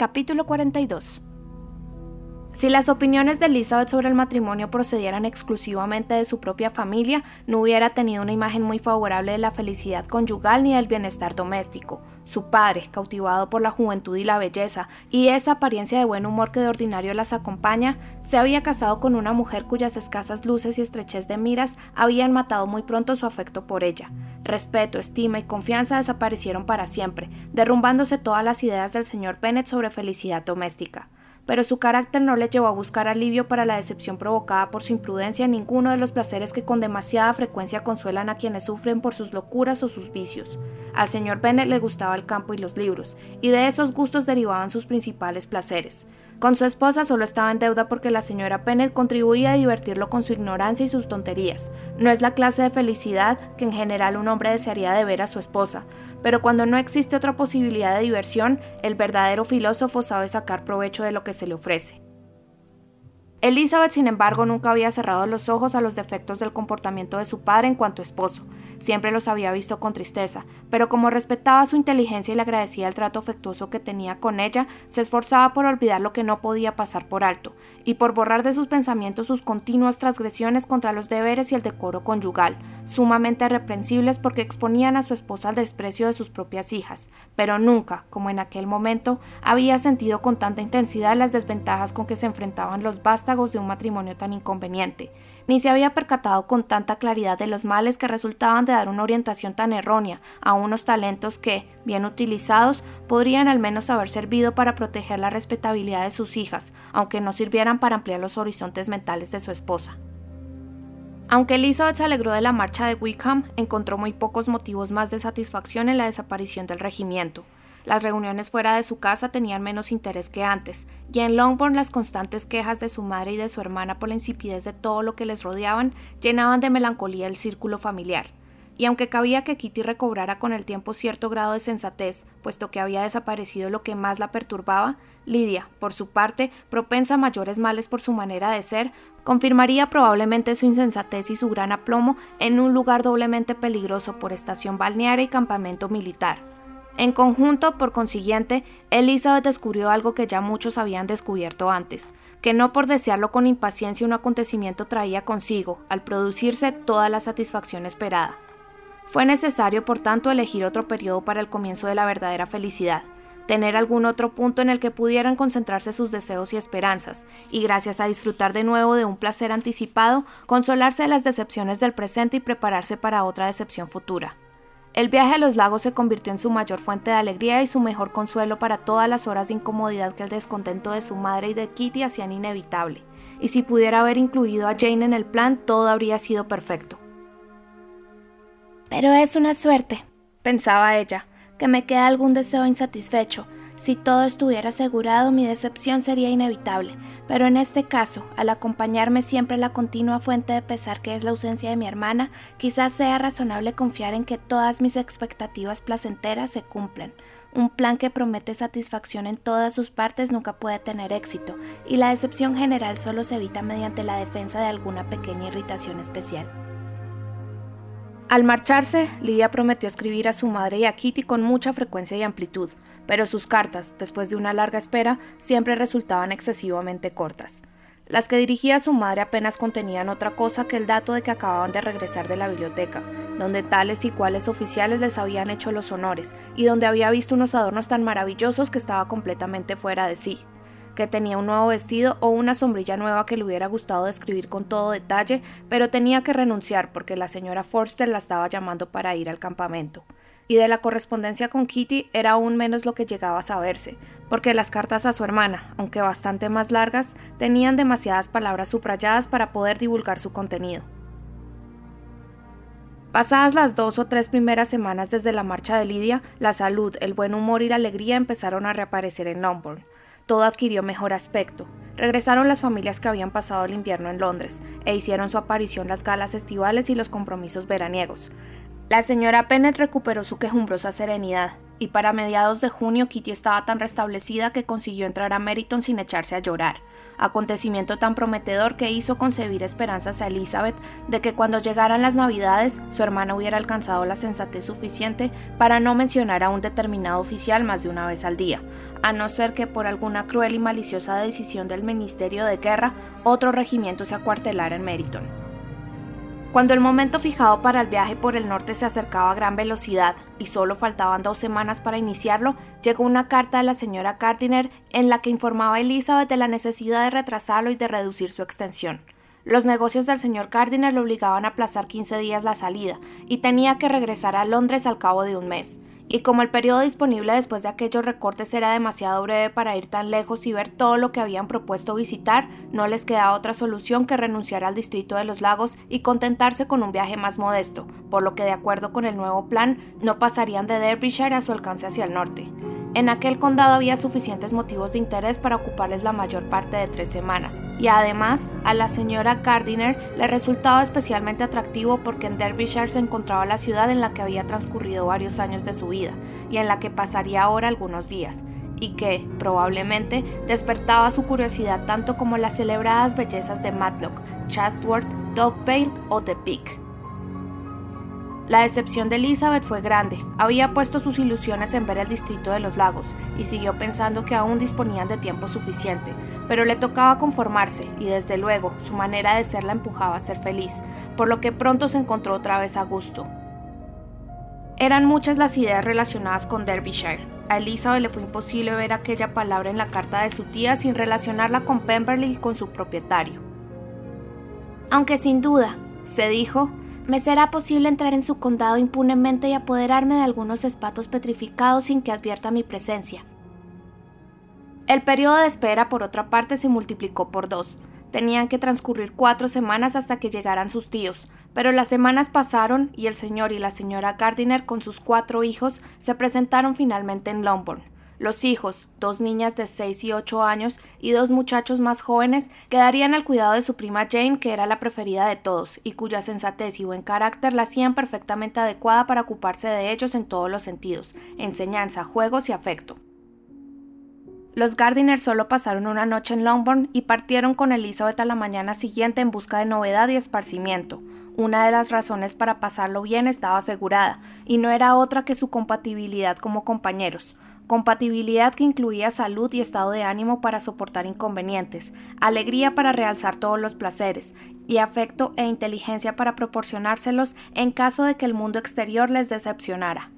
Capítulo 42 si las opiniones de Elizabeth sobre el matrimonio procedieran exclusivamente de su propia familia, no hubiera tenido una imagen muy favorable de la felicidad conyugal ni del bienestar doméstico. Su padre, cautivado por la juventud y la belleza, y esa apariencia de buen humor que de ordinario las acompaña, se había casado con una mujer cuyas escasas luces y estrechez de miras habían matado muy pronto su afecto por ella. Respeto, estima y confianza desaparecieron para siempre, derrumbándose todas las ideas del señor Bennet sobre felicidad doméstica pero su carácter no le llevó a buscar alivio para la decepción provocada por su imprudencia en ninguno de los placeres que con demasiada frecuencia consuelan a quienes sufren por sus locuras o sus vicios. Al señor Bennet le gustaba el campo y los libros, y de esos gustos derivaban sus principales placeres. Con su esposa solo estaba en deuda porque la señora Bennet contribuía a divertirlo con su ignorancia y sus tonterías. No es la clase de felicidad que en general un hombre desearía de ver a su esposa, pero cuando no existe otra posibilidad de diversión, el verdadero filósofo sabe sacar provecho de lo que se le ofrece. Elizabeth, sin embargo, nunca había cerrado los ojos a los defectos del comportamiento de su padre en cuanto esposo. Siempre los había visto con tristeza, pero como respetaba su inteligencia y le agradecía el trato afectuoso que tenía con ella, se esforzaba por olvidar lo que no podía pasar por alto, y por borrar de sus pensamientos sus continuas transgresiones contra los deberes y el decoro conyugal, sumamente reprensibles porque exponían a su esposa al desprecio de sus propias hijas, pero nunca, como en aquel momento, había sentido con tanta intensidad las desventajas con que se enfrentaban los de un matrimonio tan inconveniente, ni se había percatado con tanta claridad de los males que resultaban de dar una orientación tan errónea a unos talentos que, bien utilizados, podrían al menos haber servido para proteger la respetabilidad de sus hijas, aunque no sirvieran para ampliar los horizontes mentales de su esposa. Aunque Elizabeth se alegró de la marcha de Wickham, encontró muy pocos motivos más de satisfacción en la desaparición del regimiento. Las reuniones fuera de su casa tenían menos interés que antes, y en Longbourn las constantes quejas de su madre y de su hermana por la insipidez de todo lo que les rodeaban llenaban de melancolía el círculo familiar. Y aunque cabía que Kitty recobrara con el tiempo cierto grado de sensatez, puesto que había desaparecido lo que más la perturbaba, Lidia, por su parte, propensa a mayores males por su manera de ser, confirmaría probablemente su insensatez y su gran aplomo en un lugar doblemente peligroso por estación balnearia y campamento militar. En conjunto, por consiguiente, Elizabeth descubrió algo que ya muchos habían descubierto antes, que no por desearlo con impaciencia un acontecimiento traía consigo, al producirse, toda la satisfacción esperada. Fue necesario, por tanto, elegir otro periodo para el comienzo de la verdadera felicidad, tener algún otro punto en el que pudieran concentrarse sus deseos y esperanzas, y gracias a disfrutar de nuevo de un placer anticipado, consolarse de las decepciones del presente y prepararse para otra decepción futura. El viaje a los lagos se convirtió en su mayor fuente de alegría y su mejor consuelo para todas las horas de incomodidad que el descontento de su madre y de Kitty hacían inevitable, y si pudiera haber incluido a Jane en el plan, todo habría sido perfecto. Pero es una suerte, pensaba ella, que me queda algún deseo insatisfecho, si todo estuviera asegurado, mi decepción sería inevitable, pero en este caso, al acompañarme siempre la continua fuente de pesar que es la ausencia de mi hermana, quizás sea razonable confiar en que todas mis expectativas placenteras se cumplen. Un plan que promete satisfacción en todas sus partes nunca puede tener éxito, y la decepción general solo se evita mediante la defensa de alguna pequeña irritación especial. Al marcharse, Lidia prometió escribir a su madre y a Kitty con mucha frecuencia y amplitud, pero sus cartas, después de una larga espera, siempre resultaban excesivamente cortas. Las que dirigía a su madre apenas contenían otra cosa que el dato de que acababan de regresar de la biblioteca, donde tales y cuales oficiales les habían hecho los honores, y donde había visto unos adornos tan maravillosos que estaba completamente fuera de sí que tenía un nuevo vestido o una sombrilla nueva que le hubiera gustado describir con todo detalle, pero tenía que renunciar porque la señora Forster la estaba llamando para ir al campamento y de la correspondencia con Kitty era aún menos lo que llegaba a saberse, porque las cartas a su hermana, aunque bastante más largas, tenían demasiadas palabras subrayadas para poder divulgar su contenido. Pasadas las dos o tres primeras semanas desde la marcha de Lidia, la salud, el buen humor y la alegría empezaron a reaparecer en Longbourn. Todo adquirió mejor aspecto. Regresaron las familias que habían pasado el invierno en Londres, e hicieron su aparición las galas estivales y los compromisos veraniegos. La señora Pennett recuperó su quejumbrosa serenidad, y para mediados de junio Kitty estaba tan restablecida que consiguió entrar a Meriton sin echarse a llorar, acontecimiento tan prometedor que hizo concebir esperanzas a Elizabeth de que cuando llegaran las navidades su hermana hubiera alcanzado la sensatez suficiente para no mencionar a un determinado oficial más de una vez al día, a no ser que por alguna cruel y maliciosa decisión del Ministerio de Guerra otro regimiento se acuartelara en Meriton. Cuando el momento fijado para el viaje por el norte se acercaba a gran velocidad y solo faltaban dos semanas para iniciarlo, llegó una carta de la señora Gardiner en la que informaba a Elizabeth de la necesidad de retrasarlo y de reducir su extensión. Los negocios del señor Gardiner le obligaban a aplazar 15 días la salida y tenía que regresar a Londres al cabo de un mes y como el periodo disponible después de aquellos recortes era demasiado breve para ir tan lejos y ver todo lo que habían propuesto visitar, no les quedaba otra solución que renunciar al distrito de los lagos y contentarse con un viaje más modesto, por lo que de acuerdo con el nuevo plan no pasarían de Derbyshire a su alcance hacia el norte. En aquel condado había suficientes motivos de interés para ocuparles la mayor parte de tres semanas, y además a la señora Gardiner le resultaba especialmente atractivo porque en Derbyshire se encontraba la ciudad en la que había transcurrido varios años de su vida y en la que pasaría ahora algunos días, y que, probablemente, despertaba su curiosidad tanto como las celebradas bellezas de Matlock, Chatsworth, Dovevale o The Peak. La decepción de Elizabeth fue grande. Había puesto sus ilusiones en ver el distrito de los lagos y siguió pensando que aún disponían de tiempo suficiente, pero le tocaba conformarse y desde luego su manera de ser la empujaba a ser feliz, por lo que pronto se encontró otra vez a gusto. Eran muchas las ideas relacionadas con Derbyshire. A Elizabeth le fue imposible ver aquella palabra en la carta de su tía sin relacionarla con Pemberley y con su propietario. Aunque sin duda, se dijo, me será posible entrar en su condado impunemente y apoderarme de algunos espatos petrificados sin que advierta mi presencia. El periodo de espera, por otra parte, se multiplicó por dos. Tenían que transcurrir cuatro semanas hasta que llegaran sus tíos, pero las semanas pasaron y el señor y la señora Gardiner con sus cuatro hijos se presentaron finalmente en Longbourn. Los hijos, dos niñas de 6 y 8 años y dos muchachos más jóvenes, quedarían al cuidado de su prima Jane, que era la preferida de todos y cuya sensatez y buen carácter la hacían perfectamente adecuada para ocuparse de ellos en todos los sentidos, enseñanza, juegos y afecto. Los Gardiner solo pasaron una noche en Longbourn y partieron con Elizabeth a la mañana siguiente en busca de novedad y esparcimiento. Una de las razones para pasarlo bien estaba asegurada, y no era otra que su compatibilidad como compañeros, compatibilidad que incluía salud y estado de ánimo para soportar inconvenientes, alegría para realzar todos los placeres, y afecto e inteligencia para proporcionárselos en caso de que el mundo exterior les decepcionara.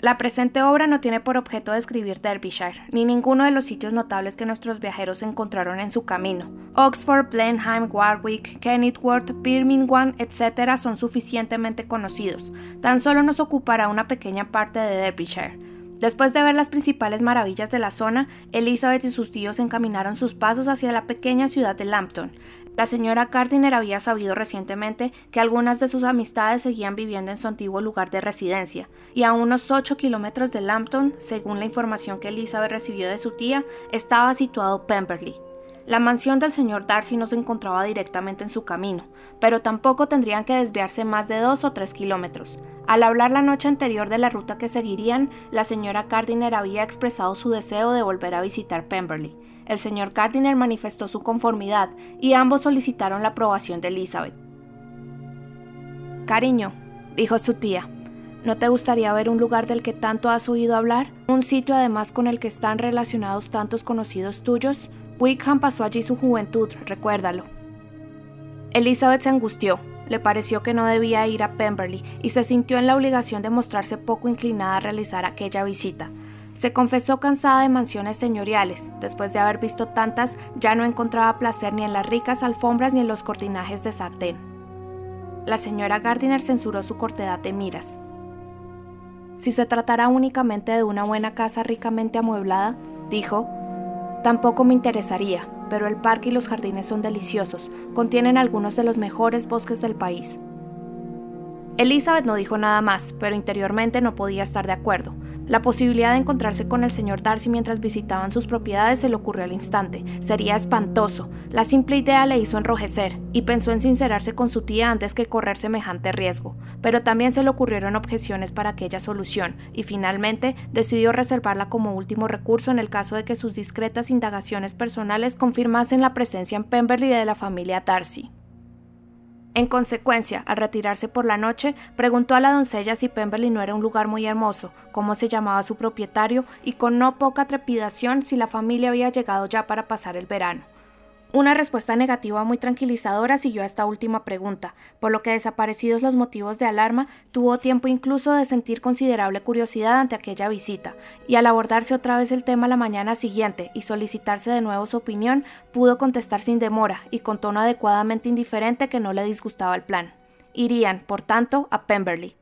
La presente obra no tiene por objeto describir Derbyshire, ni ninguno de los sitios notables que nuestros viajeros encontraron en su camino. Oxford, Blenheim, Warwick, Kenilworth, Birmingham, etc. son suficientemente conocidos. Tan solo nos ocupará una pequeña parte de Derbyshire. Después de ver las principales maravillas de la zona, Elizabeth y sus tíos encaminaron sus pasos hacia la pequeña ciudad de Lambton. La señora Gardiner había sabido recientemente que algunas de sus amistades seguían viviendo en su antiguo lugar de residencia, y a unos 8 kilómetros de Lambton, según la información que Elizabeth recibió de su tía, estaba situado Pemberley. La mansión del señor Darcy no se encontraba directamente en su camino, pero tampoco tendrían que desviarse más de dos o tres kilómetros. Al hablar la noche anterior de la ruta que seguirían, la señora Gardiner había expresado su deseo de volver a visitar Pemberley. El señor Gardiner manifestó su conformidad y ambos solicitaron la aprobación de Elizabeth. Cariño, dijo su tía, ¿no te gustaría ver un lugar del que tanto has oído hablar? Un sitio además con el que están relacionados tantos conocidos tuyos. Wickham pasó allí su juventud, recuérdalo. Elizabeth se angustió, le pareció que no debía ir a Pemberley y se sintió en la obligación de mostrarse poco inclinada a realizar aquella visita. Se confesó cansada de mansiones señoriales, después de haber visto tantas ya no encontraba placer ni en las ricas alfombras ni en los cortinajes de sartén. La señora Gardiner censuró su cortedad de miras. Si se tratara únicamente de una buena casa ricamente amueblada, dijo, Tampoco me interesaría, pero el parque y los jardines son deliciosos, contienen algunos de los mejores bosques del país. Elizabeth no dijo nada más, pero interiormente no podía estar de acuerdo. La posibilidad de encontrarse con el señor Darcy mientras visitaban sus propiedades se le ocurrió al instante. Sería espantoso. La simple idea le hizo enrojecer, y pensó en sincerarse con su tía antes que correr semejante riesgo. Pero también se le ocurrieron objeciones para aquella solución, y finalmente decidió reservarla como último recurso en el caso de que sus discretas indagaciones personales confirmasen la presencia en Pemberley de la familia Darcy. En consecuencia, al retirarse por la noche, preguntó a la doncella si Pemberley no era un lugar muy hermoso, cómo se llamaba su propietario y con no poca trepidación si la familia había llegado ya para pasar el verano. Una respuesta negativa muy tranquilizadora siguió a esta última pregunta, por lo que desaparecidos los motivos de alarma, tuvo tiempo incluso de sentir considerable curiosidad ante aquella visita, y al abordarse otra vez el tema la mañana siguiente y solicitarse de nuevo su opinión, pudo contestar sin demora y con tono adecuadamente indiferente que no le disgustaba el plan. Irían, por tanto, a Pemberley.